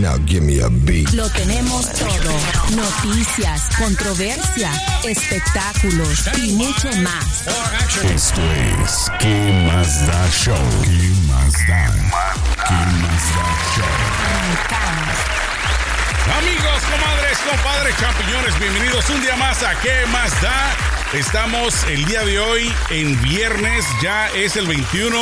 Now give me a beat. Lo tenemos todo. Noticias, controversia, espectáculos y mucho más. Esto es ¿Qué más da show? ¿Qué más da? ¿Qué más da show? Amigos, comadres, compadres, champiñones, bienvenidos un día más a ¿Qué más da? Estamos el día de hoy en viernes, ya es el 21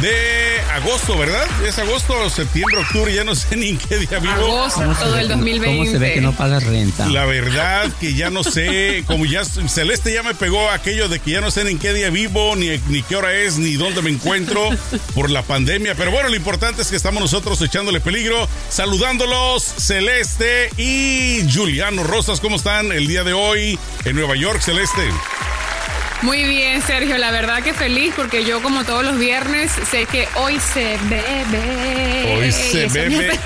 de agosto, ¿verdad? Es agosto, septiembre, octubre, ya no sé ni en qué día vivo. Agosto, todo el 2020. ¿Cómo se ve que no pagas renta? La verdad que ya no sé, como ya Celeste ya me pegó aquello de que ya no sé ni en qué día vivo, ni, ni qué hora es, ni dónde me encuentro por la pandemia. Pero bueno, lo importante es que estamos nosotros echándole peligro, saludándolos, Celeste y Juliano Rosas, ¿cómo están el día de hoy en Nueva York, Celeste? Muy bien, Sergio. La verdad que feliz porque yo, como todos los viernes, sé que hoy se bebe. Hoy se Eso bebe, hace-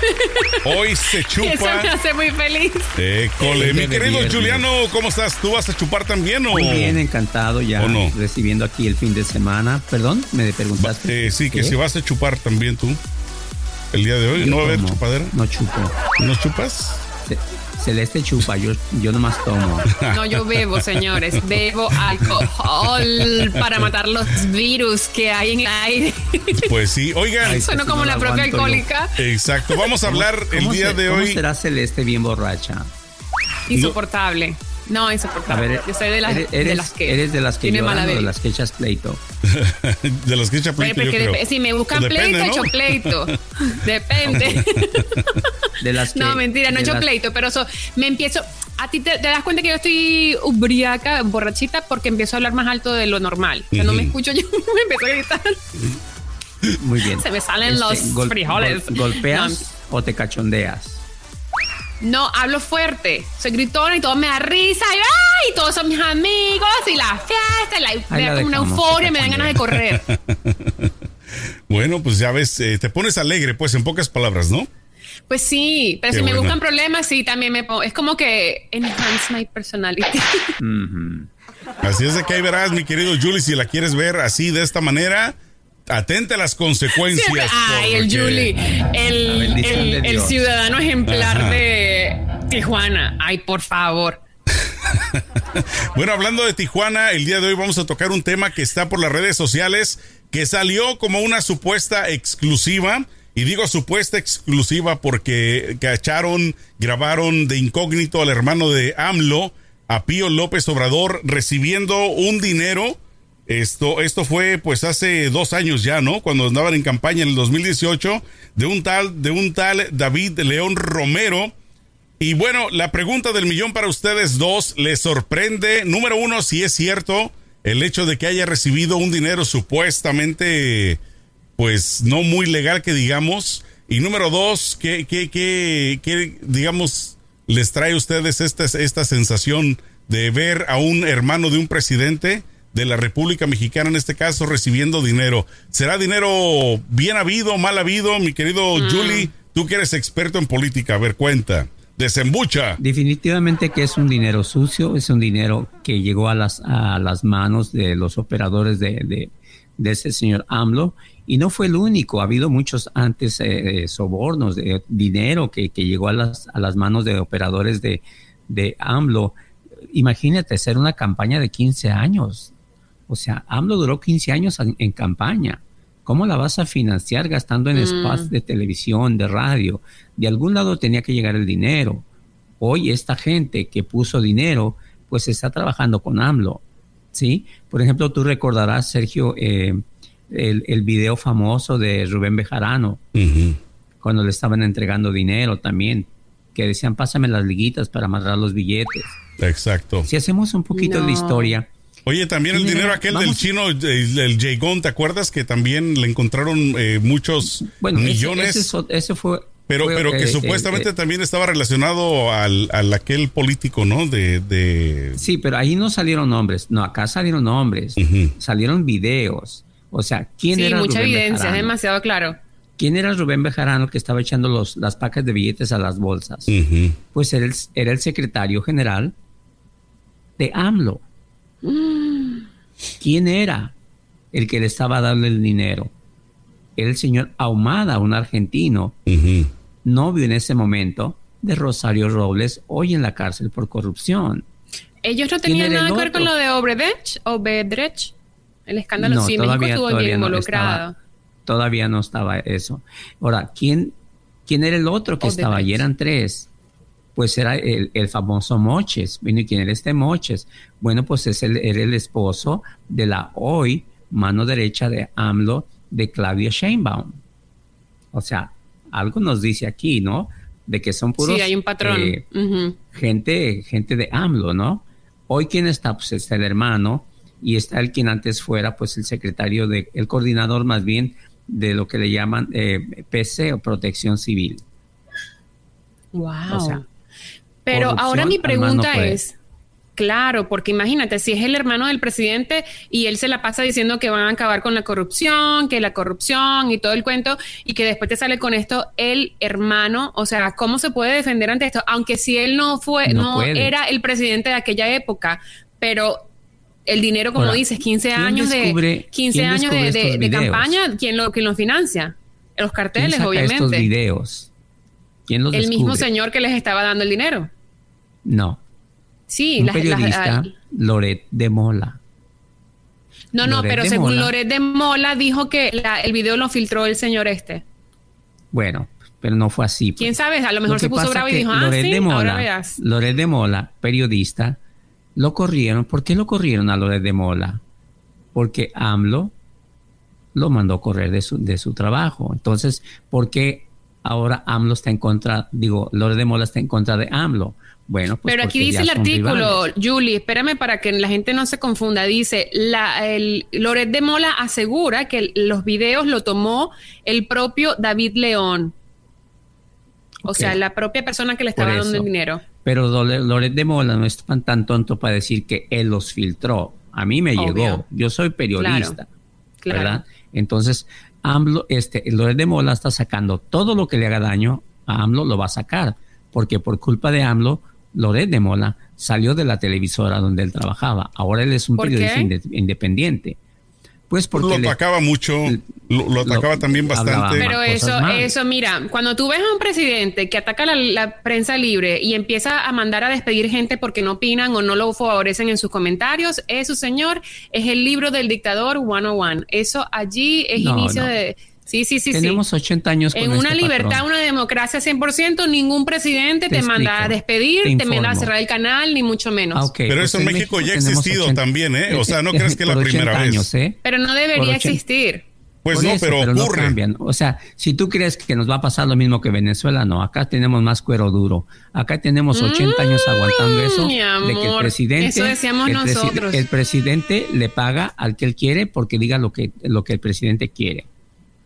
hoy se Eso chupa. me hace muy feliz. École, mi querido viernes. Juliano, ¿cómo estás? ¿Tú vas a chupar también o...? Muy bien, encantado ya ¿O no? recibiendo aquí el fin de semana. Perdón, me preguntaste. Eh, sí, que ¿Qué? si vas a chupar también tú. El día de hoy, Yo ¿no va a haber chupadera? No chupo. ¿No chupas? Ce- Celeste chupa, yo, yo nomás tomo. No, yo bebo, señores. Bebo alcohol para matar los virus que hay en el aire. Pues sí, oigan. Ay, Sueno sí, como no la propia yo. alcohólica. Exacto, vamos a hablar el ¿Cómo día se- de ¿Cómo hoy. será Celeste bien borracha? Insoportable. No, A insoportable. ver, yo soy de las, eres, de las que. eres de las que tiene lloran mala o de las que echas pleito. de los que echa Pero pleito, yo porque creo. si me buscan Pues depende, pleito, ¿no? echo pleito. Depende. De las que, no, mentira, no echo las- pleito, pero eso, me empiezo. A ti te, te das cuenta que yo estoy ubriaca, borrachita, porque empiezo a hablar más alto de lo normal. Que no me escucho yo, me empiezo a gritar. Muy bien. Se me salen los frijoles. ¿Golpeas o te cachondeas? No, hablo fuerte, soy gritona y todo me da risa. Y, ¡ay! y todos son mis amigos y la fiesta, y la, me da como una euforia, me dan ganas de correr. Bueno, pues ya ves, eh, te pones alegre, pues en pocas palabras, ¿no? Pues sí, pero Qué si me buscan problemas, sí, también me pongo. Es como que enhance my personality. Así es de que ahí verás, mi querido Julie, si la quieres ver así, de esta manera, atente a las consecuencias. Siempre- Ay, el Julie, el, ciudadano ejemplar Ajá. de Tijuana. Ay, por favor. Bueno, hablando de Tijuana, el día de hoy vamos a tocar un tema que está por las redes sociales, que salió como una supuesta exclusiva. Y digo supuesta exclusiva porque cacharon, grabaron de incógnito al hermano de AMLO, a Pío López Obrador, recibiendo un dinero. Esto, esto fue pues hace dos años ya, ¿no? Cuando andaban en campaña en el 2018, de un tal, de un tal David León Romero. Y bueno, la pregunta del millón para ustedes dos, ¿les sorprende? Número uno, si es cierto el hecho de que haya recibido un dinero supuestamente, pues no muy legal que digamos. Y número dos, ¿qué, qué, qué, qué, digamos, les trae a ustedes esta, esta sensación de ver a un hermano de un presidente de la República Mexicana, en este caso, recibiendo dinero? ¿Será dinero bien habido, mal habido? Mi querido Julie, tú que eres experto en política, a ver, cuenta. Desembucha. Definitivamente que es un dinero sucio, es un dinero que llegó a las, a las manos de los operadores de, de, de ese señor AMLO y no fue el único, ha habido muchos antes eh, eh, sobornos de dinero que, que llegó a las, a las manos de operadores de, de AMLO. Imagínate hacer una campaña de 15 años. O sea, AMLO duró 15 años en, en campaña. ¿Cómo la vas a financiar gastando en Mm. spots de televisión, de radio? De algún lado tenía que llegar el dinero. Hoy esta gente que puso dinero, pues está trabajando con AMLO. ¿Sí? Por ejemplo, tú recordarás, Sergio, eh, el, el video famoso de Rubén Bejarano, cuando le estaban entregando dinero también, que decían, pásame las liguitas para amarrar los billetes. Exacto. Si hacemos un poquito de historia, Oye, también el dinero aquel del chino, el, el Jagon, ¿te acuerdas que también le encontraron eh, muchos bueno, millones? ese, ese fue... pero, fue, pero que eh, supuestamente eh, eh, también estaba relacionado al, al aquel político, ¿no? De, de... Sí, pero ahí no salieron nombres. No, acá salieron nombres. Salieron videos. O sea, ¿quién Sí, era mucha Rubén evidencia, es demasiado claro. ¿Quién era Rubén Bejarano que estaba echando los, las pacas de billetes a las bolsas? Pues era el, era el secretario general de AMLO. ¿Quién era el que le estaba dando el dinero? Era el señor Ahumada, un argentino, Ujú. novio en ese momento de Rosario Robles, hoy en la cárcel por corrupción. Ellos no ¿Quién tenían nada que ver con lo de Obredech, Obedrech, el escándalo. No, sí, México todavía- estuvo todavía bien no involucrado. estaba. Todavía no estaba eso. Ahora, ¿quién, quién era el otro que estaba? Y eran tres. Pues era el, el famoso Moches. Bueno, ¿y quién era este Moches? Bueno, pues es el, era el esposo de la hoy mano derecha de AMLO, de Claudia Sheinbaum. O sea, algo nos dice aquí, ¿no? De que son puros Sí, hay un patrón. eh, gente, gente de AMLO, ¿no? Hoy quién está, pues está el hermano y está el quien antes fuera, pues el secretario de, el coordinador más bien de lo que le llaman eh, PC o Protección Civil. Wow. O sea, Pero ahora mi pregunta es, claro, porque imagínate, si es el hermano del presidente y él se la pasa diciendo que van a acabar con la corrupción, que la corrupción y todo el cuento, y que después te sale con esto el hermano, o sea, ¿cómo se puede defender ante esto? Aunque si él no fue, No era el presidente de aquella época, pero el dinero, como Ahora, dices, 15 ¿quién años de descubre- 15 quién años de, campaña, ¿quién lo, quién lo financia? Los ¿Quién carteles, saca obviamente. estos videos? ¿Quién los el mismo señor que les estaba dando el dinero. No, Sí, un las- periodista, Loret de Mola. no, no, Loret pero según Mola. Loret de Mola dijo que la- el video lo filtró el señor este. Bueno, pero no fue así. pues. ¿Quién sabe? A lo mejor Lo se puso bravo y dijo, ah, Loret sí, de ahora Mola. Loret de Mola, periodista, lo corrieron. ¿Por qué lo corrieron a Loret de Mola? Porque AMLO lo mandó correr de su, de su trabajo. Entonces, ¿por qué ahora AMLO está en contra, digo, Loret de Mola está en contra de AMLO? Bueno, pues Pero aquí dice el artículo, rivales. Julie, espérame para que la gente no se confunda. Dice, la, el, Loret de Mola asegura que los videos lo tomó el propio David León. O sea, la propia persona que le estaba dando el dinero. Pero Loret de Mola no es tan, tan tonto para decir que él los filtró. A mí me Obvio. llegó. Yo soy periodista. Claro. ¿verdad? Entonces, AMLO, este, Loret de Mola está sacando todo lo que le haga daño a AMLO, lo va a sacar. Porque por culpa de AMLO, Loret de Mola salió de la televisora donde él trabajaba. Ahora él es un ¿Por periodista independiente. Pues porque lo le- atacaba mucho, lo, lo atacaba lo- también bastante. Pero eso, mal. eso, mira, cuando tú ves a un presidente que ataca la, la prensa libre y empieza a mandar a despedir gente porque no opinan o no lo favorecen en sus comentarios, eso, señor, es el libro del dictador 101. Eso allí es No, inicio no. de... Sí, sí, sí, tenemos sí. 80 años con En una este libertad, patrón. una democracia 100%, ningún presidente Te te, manda a despedir, te te, manda a cerrar el canal, ni mucho menos. Ah, Pero pues eso en México ya ha existido también, ¿eh? O sea, no crees que es la primera 80 vez. ¿eh? Pero no debería existir. Pues Por no, eso, pero, no ocurre. cambian. O sea, si tú crees que nos va a pasar lo mismo que Venezuela, no. Acá tenemos más cuero duro. Acá tenemos 80 años aguantando eso. Mm, de que el presidente, eso decíamos el, presi- nosotros. el presidente le paga al que él quiere porque diga lo que, lo que el presidente quiere.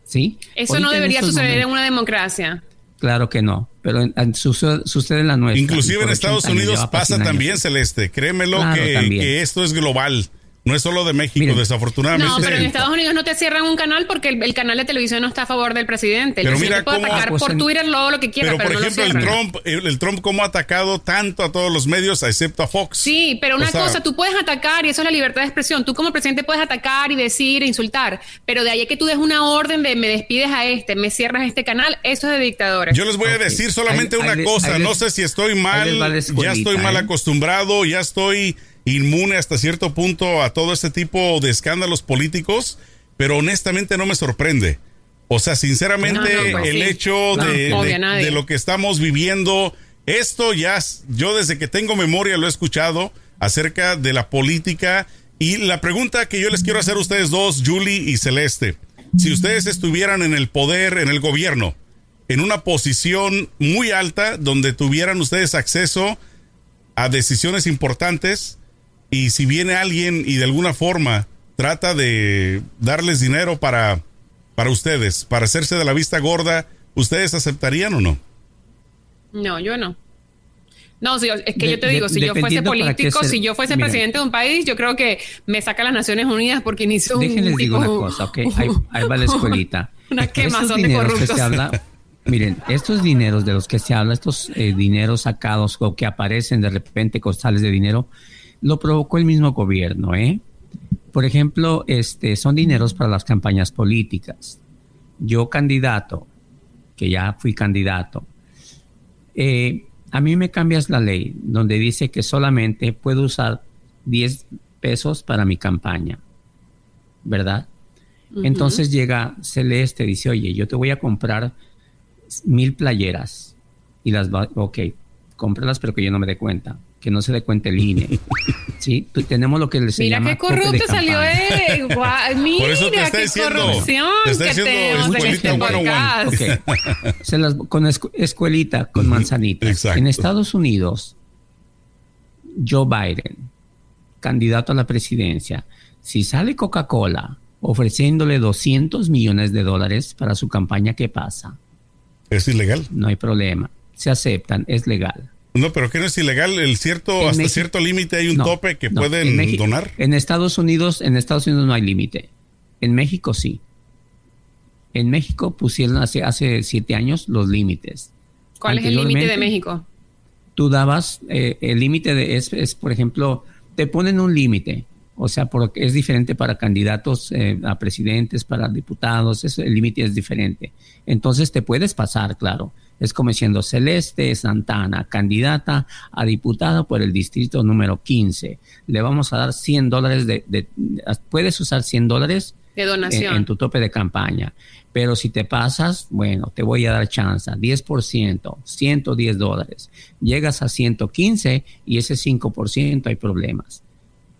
¿Sí? Eso Ahorita no debería suceder en una democracia. Claro que no. Pero en- en- sucede, sucede en la nuestra. Inclusive en 80 Estados Unidos pasa 100 años. también, Celeste. Créemelo Claro, que esto es global. No es solo de México, Miren. desafortunadamente. No, pero en Estados Unidos no te cierran un canal porque el, el canal de televisión no está a favor del presidente. El Pero presidente mira puede cómo- atacar pues por en- Twitter todo lo que quiera, Pero, pero, por no lo ejemplo, el. Trump, el, el Trump cómo ha atacado tanto a todos los medios, excepto a Fox. Sí, pero una O sea, cosa, tú puedes atacar y eso es la libertad de expresión. Tú como presidente puedes atacar y decir, e insultar, pero de ahí a que tú des una orden de me despides a este, me cierras este canal, eso es de dictadores. Yo les voy a decir solamente una cosa, no sé si estoy mal, ya estoy mal ¿eh? acostumbrado, ya estoy inmune hasta cierto punto a todo este tipo de escándalos políticos, pero honestamente no me sorprende. O sea, sinceramente, No, no, pues el sí. hecho No, de, de- lo que estamos viviendo, esto ya, yo desde que tengo memoria lo he escuchado acerca de la política y la pregunta que yo les quiero hacer a ustedes dos, Julie y Celeste, si ustedes estuvieran en el poder, en el gobierno, en una posición muy alta donde tuvieran ustedes acceso a decisiones importantes y si viene alguien y de alguna forma trata de darles dinero para, para ustedes, para hacerse de la vista gorda, ¿ustedes aceptarían o no? No, yo no. No, si yo- es que De- yo te digo, de- si yo fuese político, se- si yo fuese Mira. presidente de un país, yo creo que me saca las Naciones Unidas porque inició un Déjenles digo una cosa, ok. Ahí, ahí va la escuelita. Una Estos quemazón de dineros que corruptos. se habla, miren, estos dineros de los que se habla, estos eh, dineros sacados o que aparecen de repente costales de dinero, lo provocó el mismo gobierno, ¿eh? Por ejemplo, este, son dineros para las campañas políticas. Yo candidato, que ya fui candidato, eh, a mí me cambias la ley donde dice que solamente puedo usar 10 pesos para mi campaña, ¿verdad? Entonces llega Celeste, dice, oye, yo te voy a comprar mil playeras y las va, ok, cómpralas pero que yo no me dé cuenta, que no se dé cuenta el INE. ¿Sí? Tenemos lo que se Mira llama qué corrupto salió él. Guau, Mira Por eso te está qué diciendo- corrupción te está que diciendo tenemos en escuelita este 101. podcast. Ok. Se las, con escu- escuelita, con manzanitas. Exacto. En Estados Unidos, Joe Biden, candidato a la presidencia, si sale Coca-Cola ofreciéndole 200 millones de dólares para su campaña, ¿qué pasa? Es ilegal. No hay problema. Se aceptan, es legal. No, pero que no es ilegal. El cierto, En hasta México- cierto límite hay un No, tope que no, pueden en México- donar. En Estados Unidos, en Estados Unidos no hay límite. En México sí. En México pusieron hace, hace siete años los límites. ¿Cuál es el límite de México? Tú dabas, eh, el límite de es, es, por ejemplo, te ponen un límite. O sea, porque es diferente para candidatos eh, a presidentes, para diputados, el límite es diferente. Entonces te puedes pasar, claro. Es como diciendo Celeste Santana, candidata a diputada por el distrito número 15. Le vamos a dar 100 dólares de, de- puedes usar 100 dólares De donación. en tu tope de campaña. Pero si te pasas, bueno, te voy a dar chance, 10%, 110 dólares. Llegas a 115 y ese 5% hay problemas.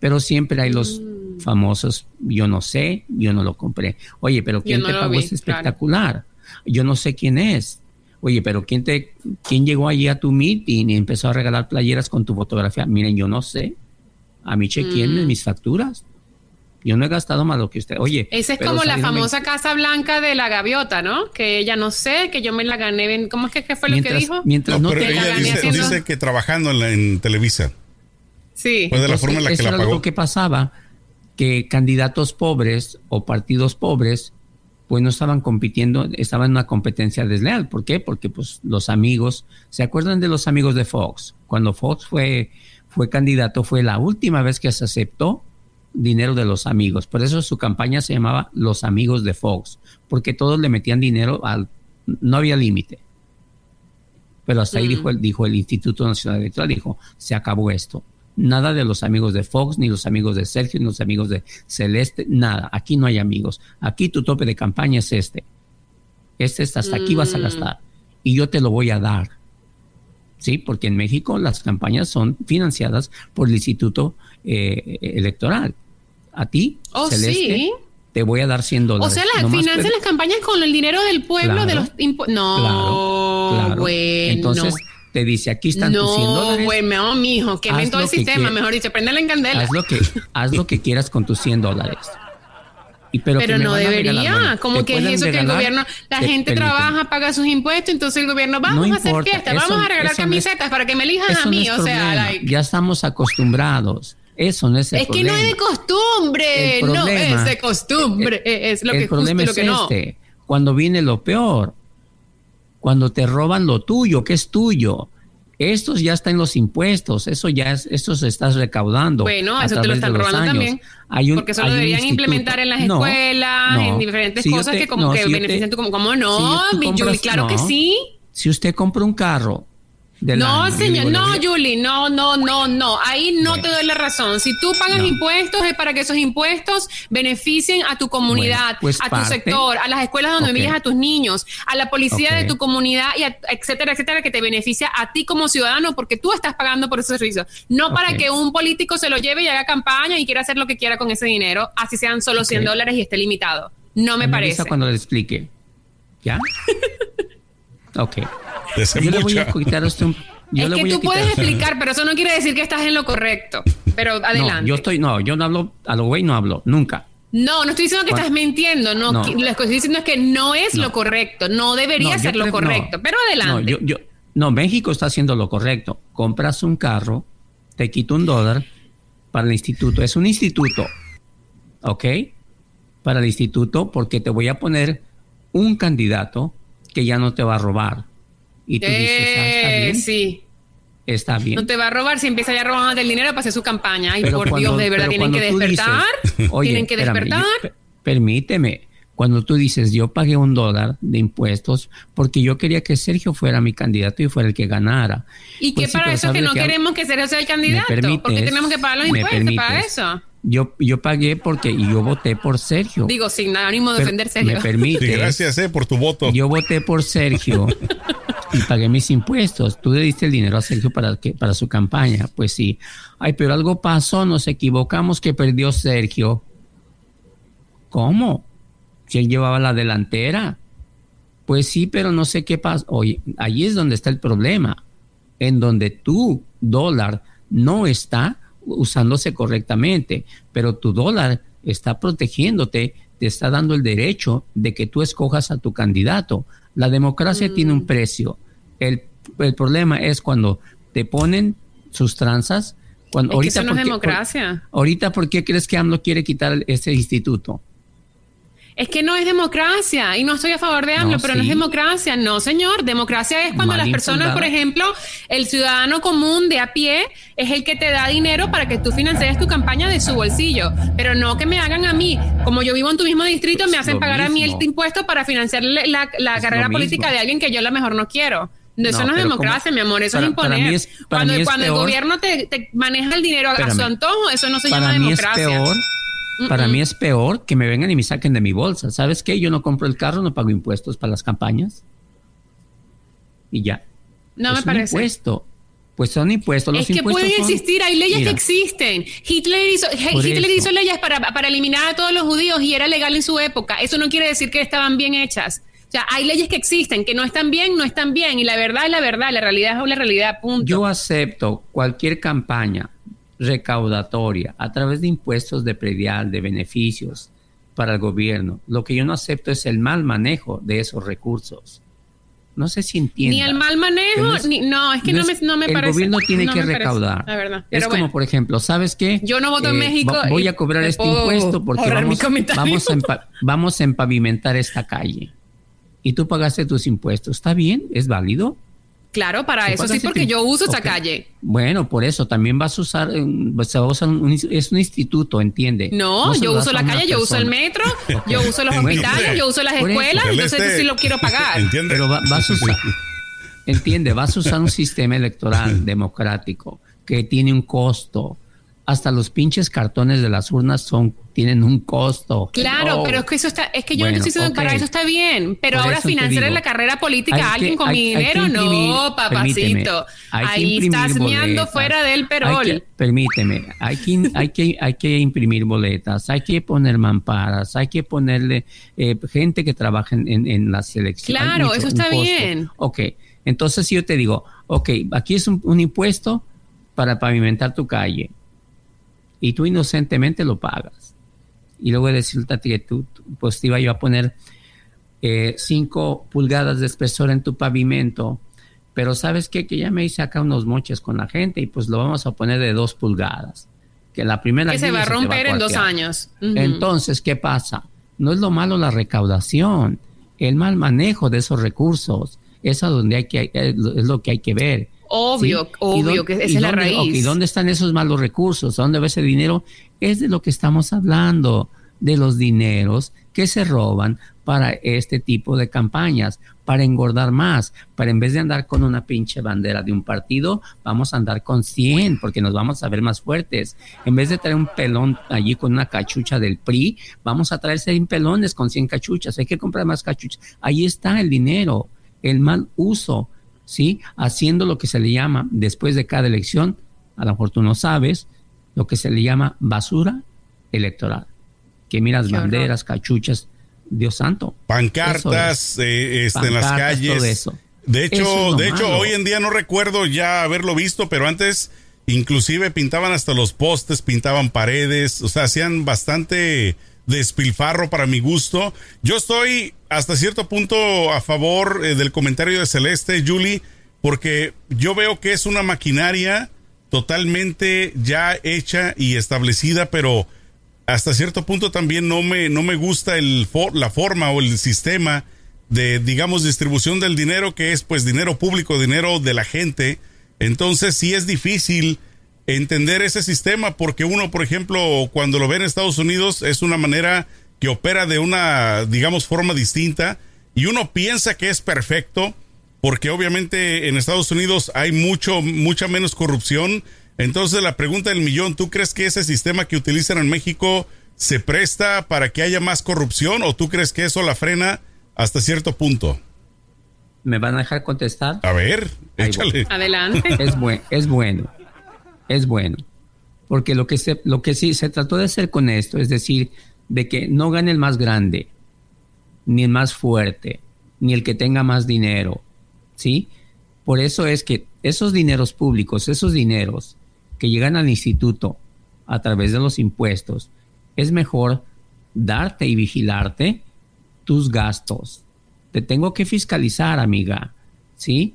Pero siempre hay los Mm. famosos, yo no sé, yo no lo compré. Oye, pero ¿quién no te pagó vi, este claro. espectacular? Yo no sé quién es. Oye, pero ¿quién, te, ¿quién llegó allí a tu meeting y empezó a regalar playeras con tu fotografía? Miren, yo no sé. A mí chequeenme Mm. mis facturas. Yo no he gastado más lo que usted. Oye, Esa es como la famosa Casa Blanca de la gaviota, ¿no? Que ella no sé, que yo me la gané. bien- ¿Cómo es que qué fue lo que dijo? Mientras No, no, pero te la ella gané dice, haciendo- dice que trabajando en, la- en Televisa. Sí. Fue de la Entonces, forma en la que la pagó. lo que pasaba, que candidatos pobres o partidos pobres, pues no estaban compitiendo, estaban en una competencia desleal. ¿Por qué? Porque pues los amigos, ¿se acuerdan de los amigos de Fox? Cuando Fox fue, fue candidato, fue la última vez que se aceptó dinero de los amigos. Por eso su campaña se llamaba Los Amigos de Fox, porque todos le metían dinero al, no había límite. Pero hasta ahí Mm. dijo el, dijo el Instituto Nacional Electoral, dijo, se acabó esto. Nada de los amigos de Fox, ni los amigos de Sergio, ni los amigos de Celeste, nada. Aquí no hay amigos. Aquí tu tope de campaña es este. Este es hasta aquí vas a Mm. gastar. Y yo te lo voy a dar. Sí, porque en México las campañas son financiadas por el Instituto eh, Electoral. A ti, Oh, Celeste, sí. te voy a dar 100 O dólares. sea, las financian las campañas con el dinero del pueblo, Claro, de los impuestos. No, Claro, claro. bueno. Entonces te dice, aquí están tus 100 no, dólares. bueno, no, mijo, quemen Haz todo el lo que sistema, quie- mejor dicho, prendela en candela. Haz lo que, haz lo que quieras con tus 100 dólares. Y pero Pero que no debería, regalar, como que es eso que el regalar, gobierno, la te- gente trabaja, paga sus impuestos, entonces el gobierno, vamos No a hacer fiesta, eso- vamos a regalar eso no es- camisetas para que me elijan a no mí, es o sea, problema. like, ya estamos acostumbrados. Eso no es el es que no es de costumbre, El no problema- es de costumbre, es lo el que justo problema lo es que no. este. Cuando viene lo peor, cuando te roban lo tuyo, que es tuyo. Estos ya están en los impuestos, eso ya es, eso se estás recaudando. Bueno, eso te lo están robando años. también. Hay un- porque eso lo deberían implementar en las No, escuelas, no. en diferentes Si cosas te- que como no, que si yo te- benefician tu como, ¿cómo no? si mi Julie, claro que sí. Si usted compra un carro No, señor, no, Julie, no, no, no, no. Ahí no Bueno. te doy la razón. Si tú pagas No. impuestos es para que esos impuestos beneficien a tu comunidad, Bueno, pues a tu parte. sector, a las escuelas donde Ok. envías a tus niños, a la policía de tu comunidad y a- etcétera, etcétera, que te beneficia a ti como ciudadano porque tú estás pagando por ese servicio. No para que un político se lo lleve y haga campaña y quiera hacer lo que quiera con ese dinero, así sean solo 100 Ok. dólares y esté limitado. No me Me parece. cuando le explique. ¿Ya? ok. Desde Yo le voy a quitar esto. un- Yo es que a tú puedes explicar, pero eso no quiere decir que estás en lo correcto. Pero adelante. No, yo estoy, no, yo no hablo, a lo güey no hablo, nunca. No, no estoy diciendo que Juan- estás mintiendo, no, lo que estoy diciendo es que no es No. lo correcto, no debería ser lo correcto, no. pero adelante. No, yo, yo, No, México está haciendo lo correcto. Compras un carro, te quito un dólar para el instituto. Es un instituto, ¿ok? Para el instituto porque te voy a poner un candidato que ya no te va a robar. Y tú dices, ah, está Eh, bien. sí. Está bien. No te va a robar si empieza ya robando el dinero para hacer su campaña. Ay, Pero por cuando- Dios, de verdad, tienen que despertar. dices, oye, tienen que espérame, despertar. yo- permíteme. Cuando tú dices, yo pagué un dólar de impuestos porque yo quería que Sergio fuera mi candidato y fuera el que ganara. ¿Y Pues qué sí, para eso es que ¿sabes no queremos que Sergio sea el candidato? permites? Porque tenemos que pagar los ¿Me impuestos para eso. Yo, yo pagué porque y yo voté por Sergio. Digo, sin ánimo de ofender Sergio. ¿Me permites? Sí, gracias eh, por tu voto. Yo voté por Sergio y pagué mis impuestos. Tú le diste el dinero a Sergio para, que, para su campaña. Pues sí. Ay, pero algo pasó, nos equivocamos que perdió Sergio. ¿Cómo? Si él llevaba la delantera. Pues sí, pero no sé qué pasa. Oye, ahí es donde está el problema. En donde tu dólar no está usándose correctamente, pero tu dólar está protegiéndote, te está dando el derecho de que tú escojas a tu candidato. La democracia tiene un precio. El, el problema es cuando te ponen sus tranzas. Cuando, Es que eso no ¿por es democracia. por- ahorita, ¿por qué crees que AMLO quiere quitar ese instituto? Es que no es democracia y no estoy a favor de AMLO, No, pero no es democracia. No, señor. Democracia es cuando Mal las personas, por ejemplo, el ciudadano común de a pie es el que te da dinero para que tú financies tu campaña de su bolsillo. Pero no que me hagan a mí. Como yo vivo en tu mismo distrito, me hacen pagar a mí el impuesto para financiar la, carrera política de alguien que yo a lo mejor no quiero. No, Eso No, no, es democracia, como- mi amor, eso para- es imponer. es- cuando cuando el peor. gobierno te, te maneja el dinero a- a, su antojo, eso no se para llama mí es Para mí es peor que me vengan y me saquen de mi bolsa. ¿Sabes qué? Yo no compro el carro, no pago impuestos para las campañas. Y ya. No es me un parece. impuesto. Pues son impuestos. Los es que pueden son- existir, hay leyes Mira, que existen. Hitler hizo, Hitler hizo leyes para, para eliminar a todos los judíos y era legal en su época. Eso no quiere decir que estaban bien hechas. O sea, hay leyes que existen, que no están bien, no están bien. Y la verdad es la verdad, la realidad es la realidad, punto. Yo acepto cualquier campaña recaudatoria a través de impuestos de predial, de beneficios para el gobierno. Lo que yo no acepto es el mal manejo de esos recursos. No sé si entiendes. ni el mal manejo, no es- ni, no, es que no, es- me, no me el parece. gobierno tiene no que parece, recaudar. la verdad. es como, por ejemplo, ¿sabes qué? Eh, Yo no voto en México Voy a cobrar este impuesto porque vamos, vamos, a empa- vamos a empavimentar esta calle. Y tú pagaste tus impuestos. ¿Está bien? ¿Es válido? Claro, para eso sí, porque yo uso esa calle. Bueno, por eso también vas a usar, eh, se va a usar un, es un instituto, ¿entiende? No, yo uso la calle, yo uso el metro, yo uso los Bueno, hospitales, yo uso las escuelas, Porque él entonces este- lo quiero pagar. ¿Entiende? Pero va- vas a usar, entiende, vas a usar un sistema electoral democrático que tiene un costo. Hasta los pinches cartones de las urnas son tienen un costo. Claro, No. pero es que eso está, es que yo no estoy diciendo ok. para eso está bien, pero Por ahora financiar la carrera política hay a alguien que- con hay- mi dinero, imprimir- no, papacito. Ahí estás boletas. fuera del perol. que- permíteme, hay que, hay, que, hay que imprimir boletas, hay que poner mamparas, hay que ponerle eh, gente que trabaja en, en, en las elecciones. Claro, mucho- eso está bien. Ok, entonces si yo te digo, ok, aquí es un, un impuesto para pavimentar tu calle y tú inocentemente lo pagas. Y luego decirte a ti que tú, pues te iba yo a poner 5 pulgadas de espesor en tu pavimento, pero sabes qué? que ya me hice acá unos moches con la gente y pues lo vamos a poner de 2 pulgadas. Que la primera que se va a romper en dos años. Entonces, ¿qué pasa? No es lo malo la recaudación, el mal manejo de esos recursos. Es a donde hay que, es lo que hay que ver. Obvio, ¿sí? ¿Y obvio, que esa es la dónde- raíz. ok, ¿Y dónde están esos malos recursos? ¿A ¿Dónde va ese dinero? Es de lo que estamos hablando, de los dineros que se roban para este tipo de campañas, para engordar más, para en vez de andar con una pinche bandera de un partido, vamos a andar con 100 porque nos vamos a ver más fuertes. En vez de traer un pelón allí con una cachucha del PRI, vamos a traer 100 pelones con 100 cachuchas. Hay que comprar más cachuchas. Ahí está el dinero, el mal uso, ¿sí? Haciendo lo que se le llama después de cada elección, a lo mejor tú no sabes, lo que se le llama basura electoral. Que miras Qué horror. banderas, cachuchas, Dios santo. Pancartas eh, este, en las calles. todo eso. De hecho, Eso es lo de hecho, hoy en día no recuerdo ya haberlo visto, pero antes inclusive pintaban hasta los postes, pintaban paredes, o sea, hacían bastante despilfarro para mi gusto. Yo estoy hasta cierto punto a favor eh, del comentario de Celeste, Julie, porque yo veo que es una maquinaria totalmente ya hecha y establecida, pero hasta cierto punto también no me, no me gusta el la forma o el sistema de, digamos, distribución del dinero, que es pues dinero público, dinero de la gente. Entonces sí es difícil entender ese sistema porque uno, por ejemplo, cuando lo ve en Estados Unidos es una manera que opera de una, digamos, forma distinta y uno piensa que es perfecto porque obviamente en Estados Unidos hay mucho, mucha menos corrupción. Entonces la pregunta del millón, ¿tú crees que ese sistema que utilizan en México se presta para que haya más corrupción o tú crees que eso la frena hasta cierto punto? ¿Me van a dejar contestar? A ver, échale. Adelante. Es, buen, es bueno, es bueno. Porque lo que, se, lo que sí se trató de hacer con esto es decir, de que no gane el más grande, ni el más fuerte, ni el que tenga más dinero, ¿sí? Por eso es que esos dineros públicos, esos dineros que llegan al instituto a través de los impuestos, es mejor darte y vigilarte tus gastos. Te tengo que fiscalizar, amiga, ¿sí?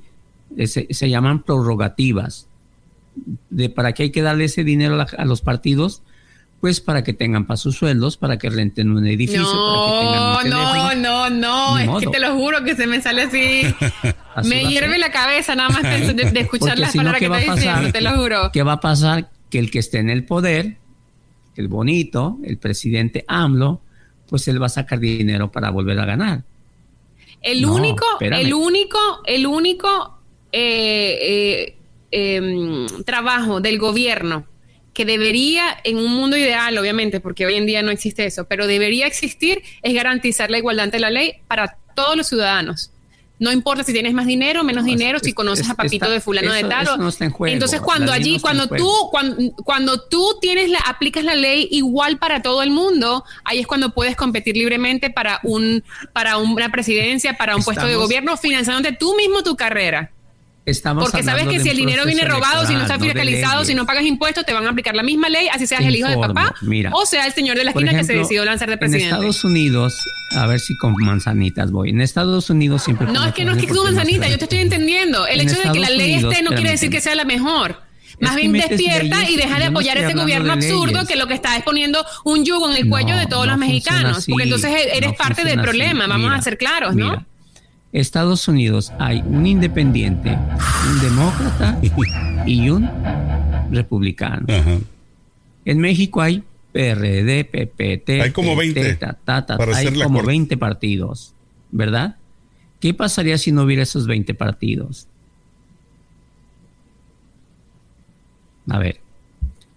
Se, llaman prorrogativas. ¿De para qué hay que darle ese dinero a, los partidos? Pues para que tengan para sus sueldos, para que renten un edificio. No, no, no, no, es que te lo juro que se me sale así. me hierve la cabeza nada más de, escuchar las palabras que estás diciendo, te lo juro. ¿Qué va a pasar? Que el que esté en el poder, el bonito, el presidente AMLO, pues él va a sacar dinero para volver a ganar. El único, el único, el único eh, eh, em, trabajo del gobierno que debería, en un mundo ideal, obviamente, porque hoy en día no existe eso, pero debería existir, es garantizar la igualdad ante la ley para todos los ciudadanos. No importa si tienes más dinero o menos dinero, si conoces a Papito de fulano de tal. Entonces, cuando allí, cuando tú, cuando, tú tienes la, aplicas la ley igual para todo el mundo, ahí es cuando puedes competir libremente para un, para una presidencia, para un puesto de gobierno, financiándote tú mismo tu carrera. Porque sabes que si el dinero viene robado, si no está fiscalizado, si no pagas impuestos, te van a aplicar la misma ley, así seas el hijo de papá o sea el señor de la esquina que se decidió lanzar de presidente. En Estados Unidos, a ver si con manzanitas voy. En Estados Unidos siempre. No, es que no es que con manzanita, yo te estoy entendiendo. El hecho de que la ley esté no quiere decir que sea la mejor. Más bien despierta y deja de apoyar ese gobierno absurdo que lo que está es poniendo un yugo en el cuello de todos los mexicanos. Porque entonces eres parte del problema, vamos a ser claros, ¿no? Estados Unidos hay un independiente, un demócrata y un republicano. En México hay PRD, PPT, hay como 20, hay como 20 partidos, ¿verdad? ¿Qué pasaría si no hubiera esos 20 partidos? A ver,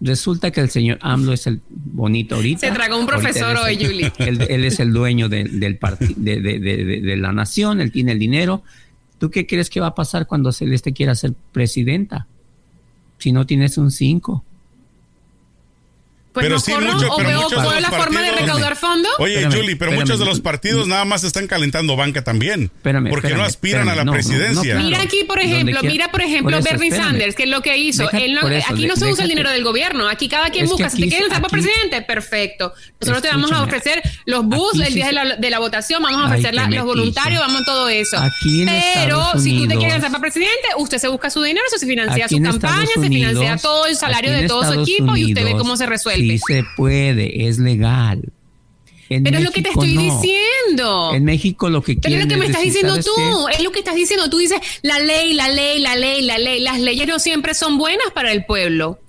Resulta que el señor AMLO es el bonito ahorita. Se tragó un profesor hoy, Julie. Él, es el dueño del de, de, la nación, él tiene el dinero. ¿Tú qué crees que va a pasar cuando Celeste quiera ser presidenta? Si no tienes un 5. Pues pero sí, mucho, pero muchos de la forma de recaudar fondos. Oye, Julie, pero muchos de los partidos nada más están calentando banca también. porque no aspiran a la presidencia. mira aquí, por ejemplo, mira, por ejemplo, Bernie Sanders, que es lo que hizo. aquí no se usa el dinero del gobierno. Aquí cada quien busca. Si te quieren para presidente, perfecto. Nosotros te vamos a ofrecer los bus el día de la, de la, votación, vamos a ofrecer los voluntarios, vamos a todo eso. pero si tú te quieres lanzar para presidente, usted se busca su dinero, se financia su campaña, se financia todo el salario de todo su equipo y usted ve cómo se resuelve. Sí se puede, es legal. pero es lo que te estoy diciendo. En México lo que Pero es lo que me estás diciendo tú. Es lo que estás diciendo. Tú dices la ley, la ley, la ley, la ley. Las leyes no siempre son buenas para el pueblo.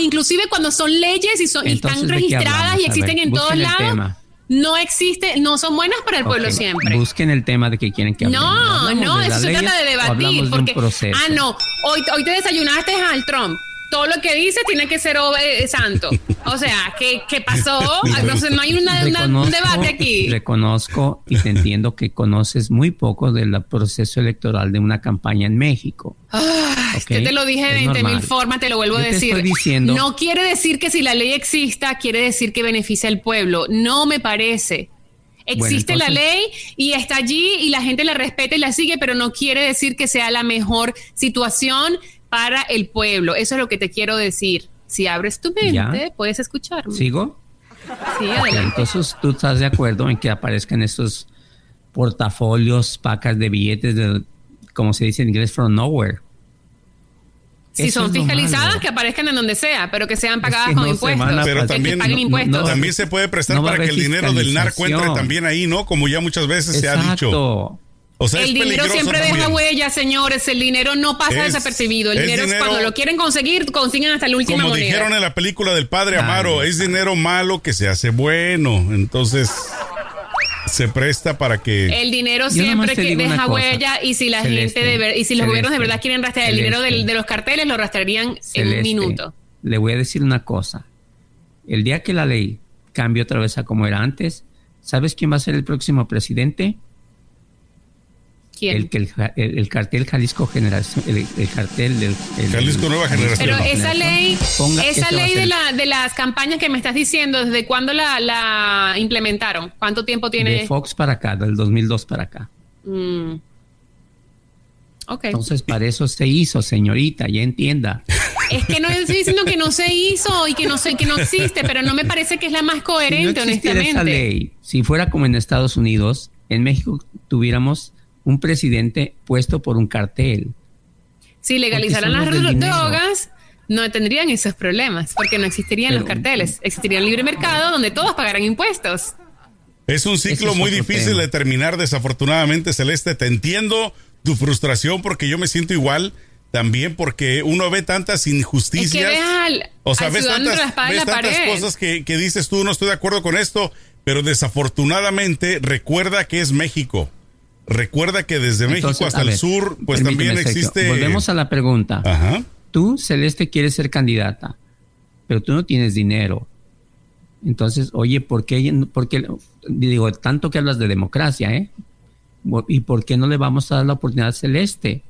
inclusive cuando son leyes y, son, están registradas y existen en todos lados. No existe, no son buenas para el pueblo siempre. Busquen el tema de que quieren que hablemos. No, no, eso se trata de debatir. Porque, ah, no, hoy, hoy te desayunaste al Trump todo lo que dice tiene que ser eh, santo. O sea, ¿qué, qué pasó? No, no hay un debate aquí. Reconozco y te entiendo que conoces muy poco del proceso electoral de una campaña en México. Yo te lo dije de 20 mil formas, te lo vuelvo a decir. Diciendo, no quiere decir que si la ley exista, quiere decir que beneficia al pueblo. No me parece. Existe la ley y está allí y la gente la respeta y la sigue, pero no quiere decir que sea la mejor situación para el pueblo. Eso es lo que te quiero decir. Si abres tu mente, puedes escucharme. ¿Sigo? Sí, adelante. Entonces, ¿tú estás de acuerdo en que aparezcan estos portafolios, pacas de billetes de como se dice en inglés, from nowhere. Si Eso son fiscalizadas, que aparezcan en donde sea, pero que sean pagadas que con no impuestos. Pero también- que paguen no- impuestos. no- También se puede prestar para que el dinero del narco entre también ahí, ¿no? Como ya muchas veces se ha dicho. Exacto. O sea, el dinero siempre deja huellas, señores. El dinero no pasa Es- desapercibido. El es dinero, es dinero- cuando lo quieren conseguir, consiguen hasta la última Como moneda. dijeron en la película del padre Amaro, es dinero malo que se hace bueno. Entonces se presta para que... El dinero siempre que deja cosa, huella y si la Celeste, gente de ver- y si los gobiernos de verdad quieren rastrear el dinero de los carteles, lo rastrearían en un minuto. Le voy a decir una cosa. El día que la ley cambie otra vez a como era antes, ¿sabes quién va a ser el próximo presidente? ¿Quién? El que el, ja- el- el cartel Jalisco Generación, el, el cartel del el- Jalisco Nueva Generación. Pero Nueva esa Generación. ley, Ponga- esa ley de, la, de las campañas que me estás diciendo, ¿desde cuándo la, la implementaron? ¿Cuánto tiempo tiene? de Fox para acá, del 2002 para acá. Mm. Entonces, para eso se hizo, señorita, ya entienda. Es que no estoy diciendo que no se hizo y que no sé que no existe, pero no me parece que es la más Si no coherente, existiera esa honestamente. ley, si fuera como en Estados Unidos, en México tuviéramos un presidente puesto por un cartel. Si legalizaran las drogas, no tendrían esos problemas, porque no existirían los carteles. Existiría el libre mercado donde todos pagaran impuestos. Es un ciclo es muy difícil tema. de terminar, desafortunadamente, Celeste. Te entiendo tu frustración porque yo me siento igual también porque uno ve tantas Es que injusticias. ves al, o sea, ves tantas, ves tantas cosas que, que dices tú, no estoy de acuerdo con esto, pero desafortunadamente recuerda que es México. Recuerda que desde México Entonces, hasta el sur, pues también Sergio. existe. Volvemos a la pregunta. Ajá. Tú, Celeste, quieres ser candidata, pero tú no tienes dinero. Entonces, oye, ¿por qué, por qué- digo, tanto que hablas de democracia, ¿eh? ¿Y por qué no le vamos a dar la oportunidad a Celeste?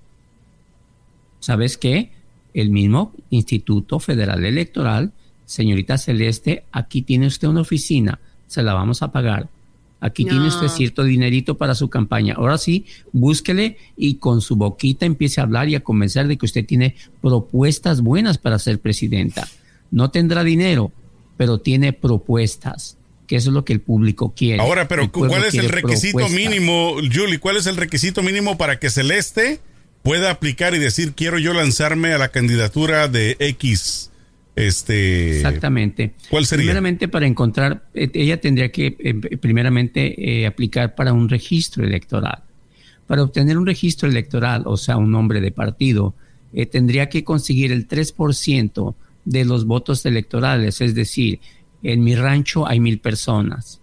¿Sabes qué? El mismo Instituto Federal Electoral, señorita Celeste, aquí tiene usted una oficina, se la vamos a pagar. Aquí tiene usted cierto dinerito para su campaña. Ahora sí, búsquele y con su boquita empiece a hablar y a convencer de que usted tiene propuestas buenas para ser presidenta. No tendrá dinero, pero tiene propuestas, que eso es lo que el público quiere. Ahora, pero ¿cuál es el requisito propuestas. mínimo, Julie? ¿Cuál es el requisito mínimo para que Celeste pueda aplicar y decir quiero yo lanzarme a la candidatura de X? Este. Exactamente. ¿Cuál sería? Primeramente, para encontrar, eh, ella tendría que, eh, primeramente, eh, aplicar para un registro electoral. Para obtener un registro electoral, o sea, un nombre de partido, eh, tendría que conseguir el 3% de los votos electorales. Es decir, en mi rancho hay mil personas.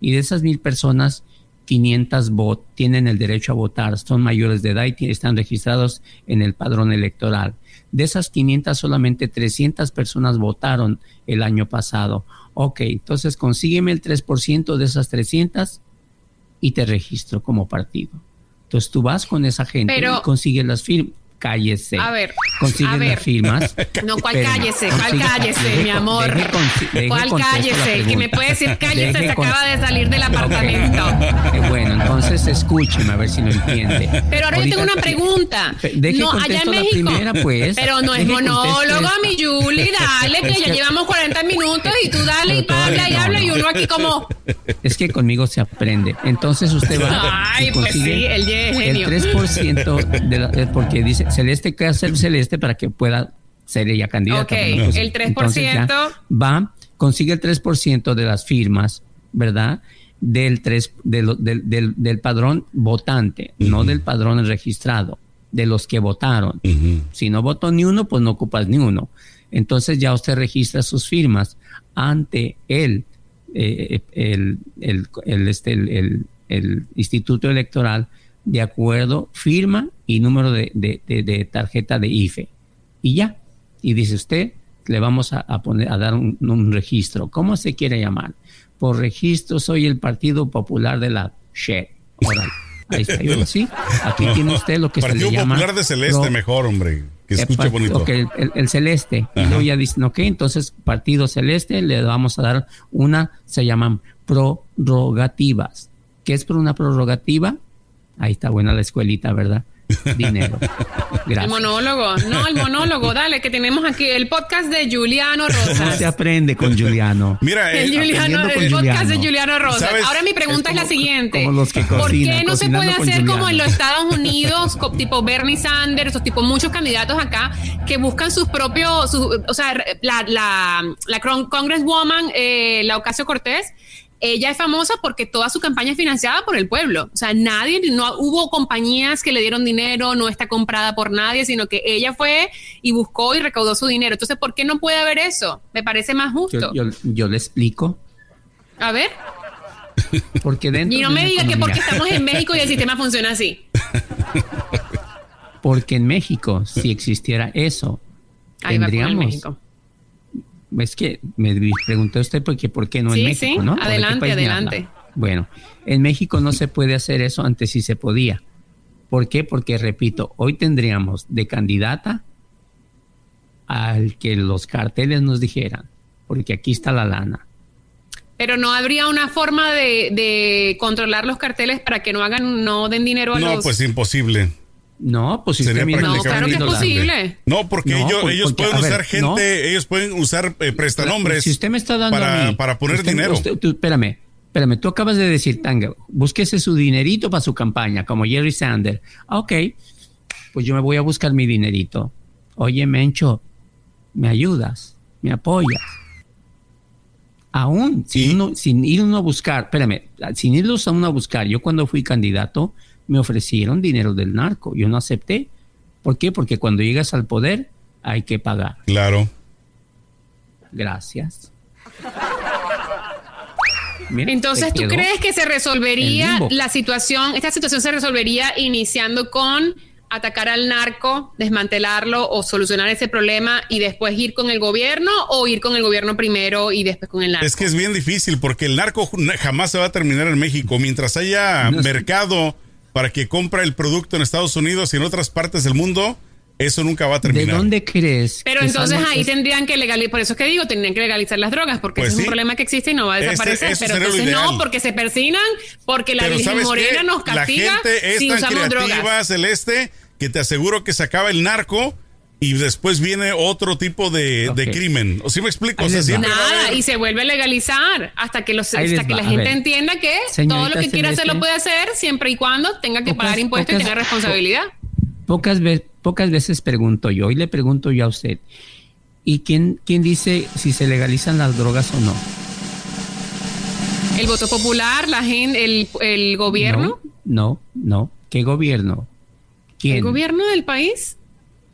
Y de esas mil personas, 500 vot tienen el derecho a votar, son mayores de edad y están registrados en el padrón electoral. De esas 500, solamente 300 personas votaron el año pasado. Ok, entonces consígueme el 3% de esas 300 y te registro como partido. Entonces tú vas con esa gente Pero- y consigues las firmas. Cállese. A ver, Consigues a ver. las firmas. No, ¿cuál cállese? ¿Cuál consigue- cállese, deje mi amor? deje ¿Cuál cállese? Que me puede decir cállese, Deje se acaba de salir del apartamento. Eh, bueno, entonces escúcheme a ver si lo entiende. Pero ahora yo tengo una pregunta. No, allá en México. primera, pues. Pero no es monólogo, mi Julie, dale, que Es ya llevamos 40 minutos y tú dale y habla y no, habla y no. uno aquí como... Es que conmigo se aprende. Entonces usted va Ay, y pues consigue sí, genio. el 3% de la, porque dice Celeste que hacer Celeste para que pueda ser ella candidata. Ok, Bueno, pues, el 3%. entonces ya va, consigue el 3% de las firmas, ¿verdad? Del, tres, de lo- del, del, del padrón votante, no del padrón registrado, de los que votaron. Si no votó ni uno, pues no ocupas ni uno. Entonces ya usted registra sus firmas ante el, eh, el, el, el, este, el, el- el Instituto Electoral de acuerdo, firma y número de, de- de- de tarjeta de IFE. Y ya. Y dice usted, le vamos a, a poner, a dar un, un registro. ¿Cómo se quiere llamar? Por registro soy el Partido Popular de la SHE. Órale. Ahí está. Yo, sí, aquí tiene usted lo que Partido se le llama... Popular de Celeste, mejor, hombre. Que eh, escuche pa- bonito. el, el- el celeste. Y luego ya dicen, ok, entonces partido celeste le vamos a dar una, se llaman prorrogativas. ¿Qué es por una prorrogativa? Ahí está buena la escuelita, ¿verdad? dinero. Gracias. El monólogo, no, el monólogo, dale, que tenemos aquí el podcast de Juliano No Rosas. se aprende con Juliano. Mira, eh, El, Juliano, podcast de Juliano. Rosas. ¿Sabes? Ahora mi pregunta Es la siguiente. como los que ¿Por qué no se puede hacer como en los Estados Unidos, tipo Bernie Sanders, o tipo muchos candidatos acá, que buscan sus propios, su- o sea, la, la, la Congresswoman, eh, la Ocasio Cortés, ella es famosa porque toda su campaña es financiada por el pueblo. O sea, nadie, no hubo compañías que le dieron dinero, no está comprada por nadie, sino que ella fue y buscó y recaudó su dinero. Entonces, ¿por qué no puede haber eso? Me parece más justo. Yo, yo, yo le explico. A ver. Porque dentro Y no de me diga que porque estamos en México y el sistema funciona así. Porque en México, si existiera eso, Ahí tendríamos. Es que me preguntó usted por qué, por qué no Sí, en México, sí, ¿no? ¿O de qué adelante, adelante. Bueno, en México no se puede hacer eso, antes sí se podía. ¿Por qué? Porque, repito, hoy tendríamos de candidata al que los carteles nos dijeran, porque aquí está la lana. Pero no habría una forma de, de controlar los carteles para que no hagan, no den dinero a no, los. pues imposible. No, pues si Sería usted no, claro que es posible. No, porque No, ellos, por- ellos porque, pueden ver, usar gente, no. ellos pueden usar eh, prestanombres Si usted me está dando para, a mí, para poner usted- dinero. usted- tú- espérame, espérame, tú acabas de decir, Tanga, búsquese su dinerito para su campaña, como Jerry Sanders. Ah, ok, pues yo me voy a buscar mi dinerito. Oye, Mencho, ¿me ayudas? ¿Me apoyas? Aún sin, uno- sin ir uno a buscar, espérame, sin irlos a uno a buscar, yo cuando fui candidato me ofrecieron dinero del narco, yo no acepté. ¿Por qué? Porque cuando llegas al poder hay que pagar. Claro. Gracias. Mira, Entonces, ¿tú crees que se resolvería la situación? Esta situación se resolvería iniciando con atacar al narco, desmantelarlo o solucionar ese problema y después ir con el gobierno o ir con el gobierno primero y después con el narco. Es que es bien difícil porque el narco jamás se va a terminar en México. Mientras haya No mercado para que compra el producto en Estados Unidos y en otras partes del mundo, eso nunca va a ¿De terminar. dónde crees? Pero entonces ahí es- tendrían que legalizar, por eso es que digo, tendrían que legalizar las drogas, porque Pues ese es un problema que existe y no va a Ese- desaparecer. eso pero entonces no, porque se persinan, porque la Pero Virgen ¿sabes Morena qué? nos La castiga gente es si tan usamos creativa, drogas. Celeste, que te aseguro que se acaba el narco y después viene otro tipo de, de Ok. crimen. ¿O sí me explico? O sea, siempre Nada, haber- y se vuelve a legalizar hasta que, los, hasta que la gente ver. entienda que todo lo que quiera hacer lo puede hacer siempre y cuando tenga que Pocas- pagar impuestos y tenga responsabilidad. Pocas, ve- pocas veces pregunto yo y le pregunto yo a usted. ¿Y quién, quién dice si se legalizan las drogas o no? El voto popular, la gente, el, el gobierno, No, no, no. ¿Qué gobierno? ¿Quién? el gobierno del país.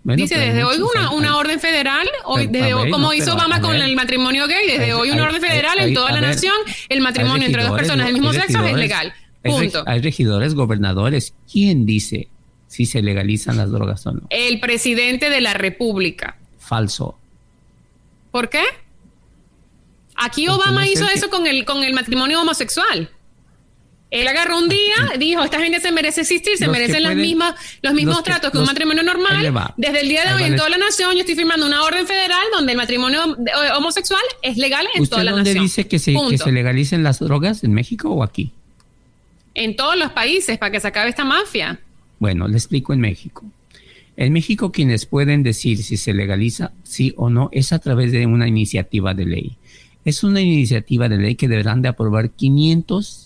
Bueno, Dice, desde hoy una, hay- una orden federal, hoy, desde ver, como no, hizo Obama con el matrimonio gay, desde Hay- hoy una hay- orden federal en toda la ver, nación, el matrimonio entre dos personas del mismo sexo es legal. Punto. Hay regidores, gobernadores. ¿Quién dice si se legalizan las drogas o no? El presidente de la República. Falso. ¿Por qué? Aquí Porque Obama no es hizo que- eso con el, con el matrimonio homosexual. Él agarró un día, dijo, esta gente se merece existir, se Los merecen las pueden- mismas, los mismos los que- tratos que un matrimonio normal. Desde el día de hoy en toda la nación yo estoy firmando una orden federal donde el matrimonio eh, homosexual es legal en ¿Usted toda la dónde nación. dice que se, que se legalicen las drogas? ¿En México o aquí? En todos los países para que se acabe esta mafia. Bueno, le explico en México. En México quienes pueden decir si se legaliza sí o no es a través de una iniciativa de ley. Es una iniciativa de ley que deberán de aprobar 500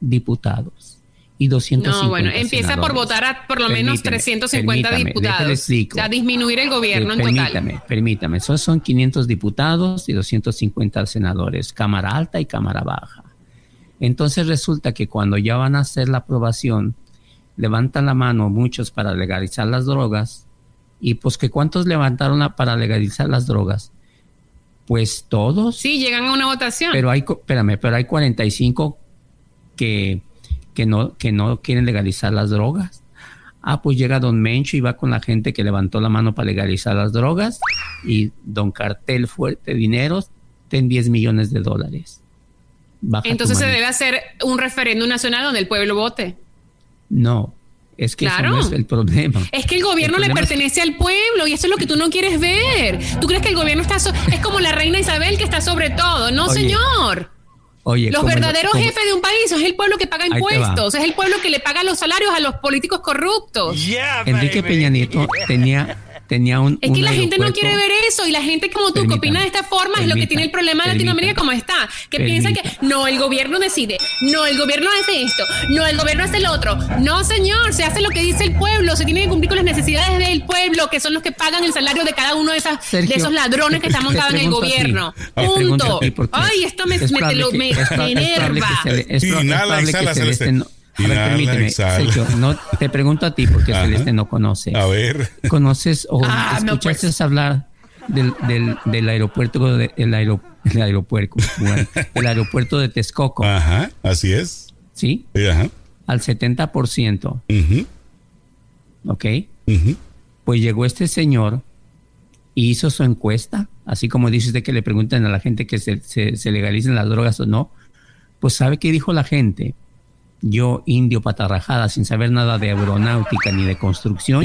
diputados y 250 No, bueno, empieza por votar a por lo menos Permíteme, 350 permítame, diputados. O sea, disminuir el gobierno Eh, en total. permítame, permítame. Esos son 500 diputados y 250 senadores, Cámara Alta y Cámara Baja. Entonces resulta que cuando ya van a hacer la aprobación, levantan la mano muchos para legalizar las drogas. Y pues que cuántos levantaron la- para legalizar las drogas? Pues todos. Sí, llegan a una votación. Pero hay, espérame, pero hay 45 que, que, no, que no quieren legalizar las drogas. Ah, pues llega Don Mencho y va con la gente que levantó la mano para legalizar las drogas y Don Cartel Fuerte Dineros, ten 10 millones de dólares. Baja Entonces se debe hacer un referéndum nacional donde el pueblo vote. No, es que Claro. eso no es el problema. Es que el gobierno El le es- pertenece al pueblo y eso es lo que tú no quieres ver. ¿Tú crees que el gobierno está so- es como la reina Isabel que está sobre todo? No, Oye. señor. Oye, los verdaderos jefes de un país es el pueblo que paga impuestos, es el pueblo que le paga los salarios a los políticos corruptos. Enrique Peña Nieto tenía, tenía un. Es que un la gente no quiere ver eso y la gente como tú que opina de esta forma es lo que tiene el problema de Latinoamérica como está, que piensa que no, el gobierno decide, no, el gobierno hace esto, no, el gobierno hace lo otro. No, señor, se hace lo que dice el pueblo, se tiene que cumplir con las necesidades del pueblo, que son los que pagan el salario de cada uno de, esas, Sergio, de esos ladrones que están te montados en el ti, gobierno. te Punto. Ay, esto me, es me, probable lo- que- me- enerva. Inhala, exhala, Celeste Celeste. no- A ver, permíteme. Sergio, no, te pregunto a ti porque Ajá. Celeste no conoce. A ver. ¿Conoces o Ah, no, escuchaste pues. hablar del, del, del aeropuerto de, el, aero- el aeropuerto, bueno, el aeropuerto de Texcoco? Ajá, así es. ¿Sí? Ajá. Al 70%, Ujú, ¿ok? Pues llegó este señor y hizo su encuesta, así como dices de que le preguntan a la gente que se, se, se legalicen las drogas o no. Pues ¿sabe qué dijo la gente? Yo, indio patarrajada, sin saber nada de aeronáutica ni de construcción,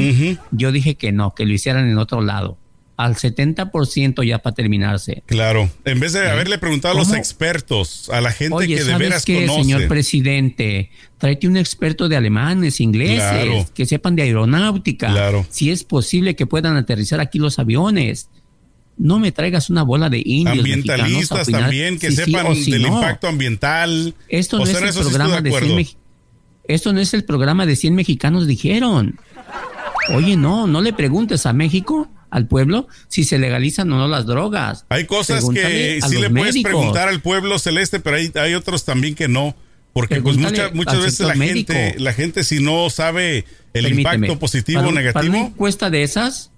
yo dije que no, que lo hicieran en otro lado. Al 70% ya para terminarse. Claro. En vez de haberle preguntado a los expertos, a la gente Oye, que de ¿sabes veras qué, conoce. señor presidente? Tráete un experto de alemanes, ingleses, Claro. que sepan de aeronáutica. Claro. Si es posible que puedan aterrizar aquí los aviones. No me traigas una bola de indios Ambientalistas también, que si sí sepan si del no. impacto ambiental. Esto O no es el sí programa de, 100 acuerdo. mex- Esto no es el programa de 100 mexicanos dijeron. Oye, no, no le preguntes a México, al pueblo, si se legalizan o no las drogas. Hay cosas Pregúntale que sí le puedes preguntar al pueblo celeste, pero hay, hay otros también que no. Porque pues muchas veces la gente, la gente si no sabe el Permíteme, impacto positivo o un- Para una negativo, encuesta de esas,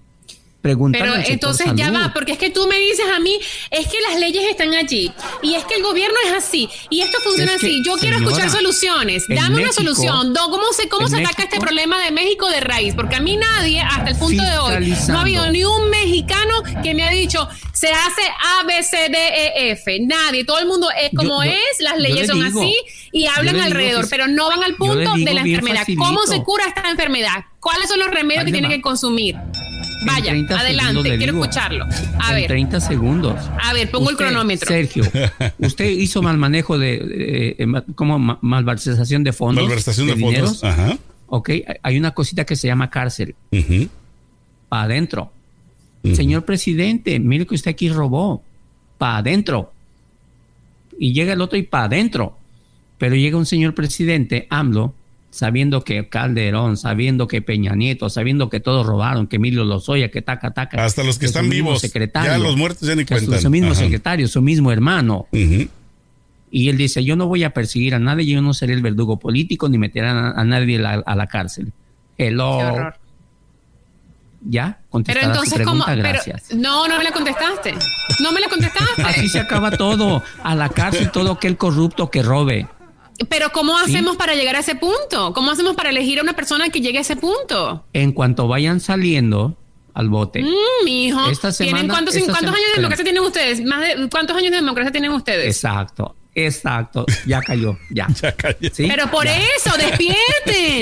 pregúntale Pero entonces ya va, porque es que tú me dices a mí, es que las leyes están allí y es que el gobierno es así y esto funciona Es que, así. Yo quiero escuchar soluciones. Dame una solución. ¿Cómo se, cómo se ataca este problema de México de raíz? Porque a mí nadie, hasta el punto de hoy, no ha habido ni un mexicano que me ha dicho, se hace A, B, C, D, E, F. Nadie. Todo el mundo es como yo- es, las leyes le son digo, así y hablan alrededor, pero no van al punto de la enfermedad. facilito. ¿Cómo se cura esta enfermedad? ¿Cuáles son los remedios que tienen que consumir? Vaya, 30 adelante, quiero digo. escucharlo. A en ver. 30 segundos. A ver, pongo el cronómetro. Sergio, usted hizo mal manejo de, eh, eh, como ma- malversación de fondos. malversación de, fondos. dineros. Ajá. Ok, hay una cosita que se llama cárcel. ujú, Para adentro. Señor presidente, mire que usted aquí robó. Para adentro. Y llega el otro y para adentro. Pero llega un señor presidente, AMLO, sabiendo que Calderón, sabiendo que Peña Nieto, sabiendo que todos robaron, que Emilio Lozoya, que taca, taca. Hasta los que están vivos. secretario, Ya los muertos ya ni su- cuentan. Su mismo Ajá. secretario, su mismo hermano. Y él dice, yo no voy a perseguir a nadie, yo no seré el verdugo político ni meteré a, a nadie a la, a la cárcel. Hello. Qué horror. Ya, Pero entonces, ¿cómo? Pero, gracias. no, no me la contestaste. No me la contestaste. Así se acaba todo. A la cárcel todo aquel corrupto que robe. Pero ¿cómo hacemos para llegar a ese punto? ¿Cómo hacemos para elegir a una persona que llegue a ese punto? En cuanto vayan saliendo al bote. Mm, mi hijo. Esta ¿Tienen cuántos, esta cuántos sema- años de democracia tienen ustedes? Más de, ¿Cuántos años de democracia tienen ustedes? Exacto, exacto. Ya cayó, ya. Ya cállate. ¿Sí? Pero por Ya. eso, despierten.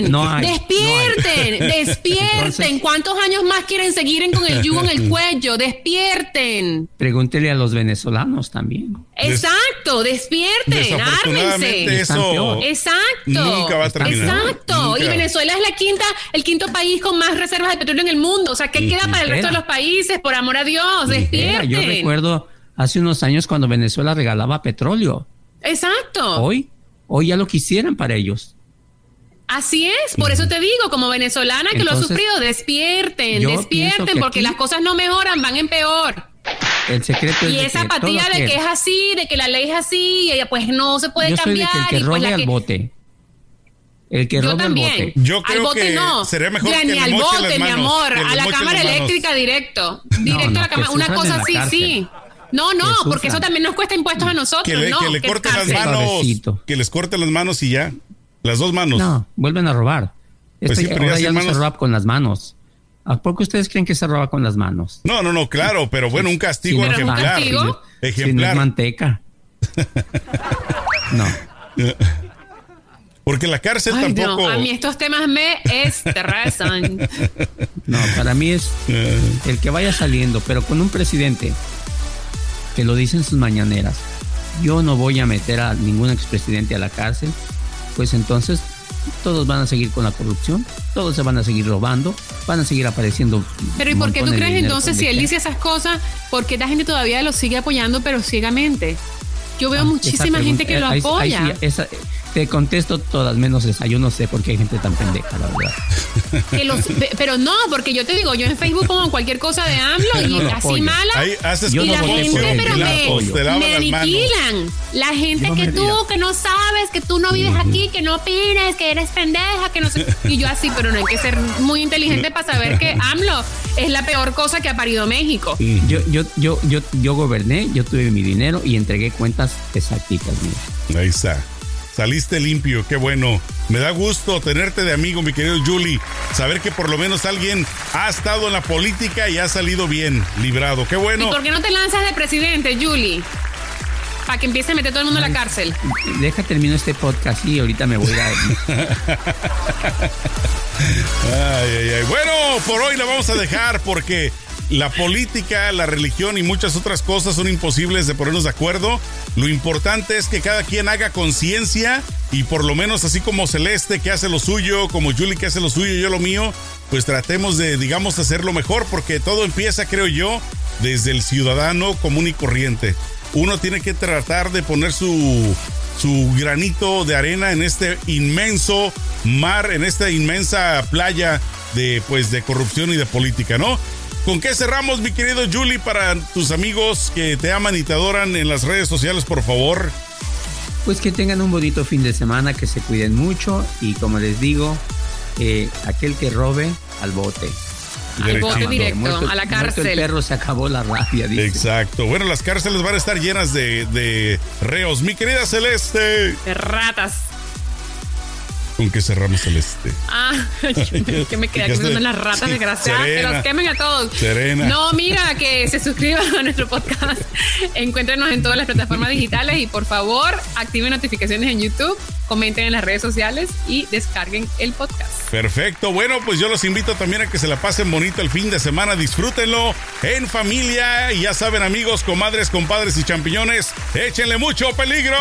No hay, despierten, no hay. despierten. Entonces- ¿Cuántos años más quieren seguir en- con el yugo en el cuello? Despierten. Pregúntele a los venezolanos también. Exacto, despierten, ármense. Eso. Exacto. Nunca va a terminar. Exacto. Nunca. Y Venezuela es la quinta, el quinto país con más reservas de petróleo en el mundo. O sea, ¿qué queda para el resto de los países? Por amor a Dios, despierten. Yo recuerdo hace unos años cuando Venezuela regalaba petróleo. Exacto. Hoy, hoy ya lo quisieran para ellos. Así es, por eso te digo, como venezolana que lo ha sufrido, despierten, despierten, que porque aquí- las cosas no mejoran, van en peor. El secreto es Y esa apatía de que es así, de que la ley es así, y ella, pues no se puede yo soy de cambiar. que el que y pues robe la al que- bote. El que robe al también. bote. Yo al creo bote que no. sería mejor Ya que ni al bote, mi amor, a la cámara eléctrica directo. Directo no, a la cámara. Una cosa así, sí. No, no, Que porque eso también nos cuesta impuestos a nosotros, Que le, no. que le corten las manos. Que les corten las manos y ya. Las dos manos. No, vuelven a robar. Pues Este, sí, pero ya ahora ya no se roba con las manos. ¿A poco ustenos creen que se roba con las manos? No, no, no, claro, pero bueno, un castigo Si no es Pero un ejemplar. castigo. Si no es Ejemplar. manteca. No. Porque la cárcel Ay, tampoco. no, a mí estos temas me estresan. No, para mí es Eh, el que vaya saliendo, pero con un presidente que lo dice en sus mañaneras, yo no voy a meter a ningún expresidente a la cárcel, pues entonces todos van a seguir con la corrupción, todos se van a seguir robando, van a seguir apareciendo. Pero ¿y por qué tú crees entonces si él dice esas cosas, por qué la gente todavía lo sigue apoyando pero ciegamente? Yo veo Ah, muchísima gente que lo pregunta- ahí- ahí apoya. sí, esa- te contesto todas menos esa. Yo no sé por qué hay gente tan pendeja, la verdad. Que los- pe- pero no, porque yo te digo, yo en Facebook pongo cualquier cosa de AMLO y no así apoyo. mala. Ahí haces Yo y la gente, pero me, aniquilan. La gente No que tú, que no sabes, que tú no vives aquí, que no opines, que eres pendeja, que no sé. Y yo así, pero no hay que ser muy inteligente para saber que AMLO es la peor cosa que ha parido México. Yo, yo, yo, yo, yo goberné, yo tuve mi dinero y entregué cuentas exactitas. mira. Ahí está. Saliste limpio, qué bueno. Me da gusto tenerte de amigo, mi querido Julie. Saber que por lo menos alguien ha estado en la política y ha salido bien, librado. Qué ¿Y bueno. por qué no te lanzas de presidente, Julie? Para que empiece a meter todo el mundo a la cárcel. Deja termino este podcast y ahorita me voy a... Ay, ay, ay. Bueno, por hoy la vamos a dejar porque la política, la religión y muchas otras cosas son imposibles de ponernos de acuerdo. Lo importante es que cada quien haga conciencia y por lo menos así como Celeste que hace lo suyo, como Julie que hace lo suyo, yo lo mío, pues tratemos de, digamos, hacerlo mejor porque todo empieza, creo yo, desde el ciudadano común y corriente. Uno tiene que tratar de poner su, su granito de arena en este inmenso mar, en esta inmensa playa de, pues, de corrupción y de política, ¿no? ¿Con qué cerramos, mi querido Julie, para tus amigos que te aman y te adoran en las redes sociales, por favor? Pues que tengan un bonito fin de semana, que se cuiden mucho y como les digo, eh, aquel que robe al bote. Al bote directo, Muerto- a la cárcel. el perro se acabó la rabia, dice. Exacto. Bueno, las cárceles van a estar llenas de, de reos. Mi querida Celeste. De ratas. ¿Con qué cerramos, Celeste? Ah, que me quedé Fíjate. comiendo las ratas desgraciadas. Que Serena. los quemen a todos. Serena. No, mira, que se suscriban a nuestro podcast. Encuéntrenos en todas las plataformas digitales y por favor activen notificaciones en YouTube, comenten en las redes sociales y descarguen el podcast. Perfecto. Bueno, pues yo los invito también a que se la pasen bonito el fin de semana. Disfrútenlo en familia. Y ya saben, amigos, comadres, compadres y champiñones, échenle mucho peligro.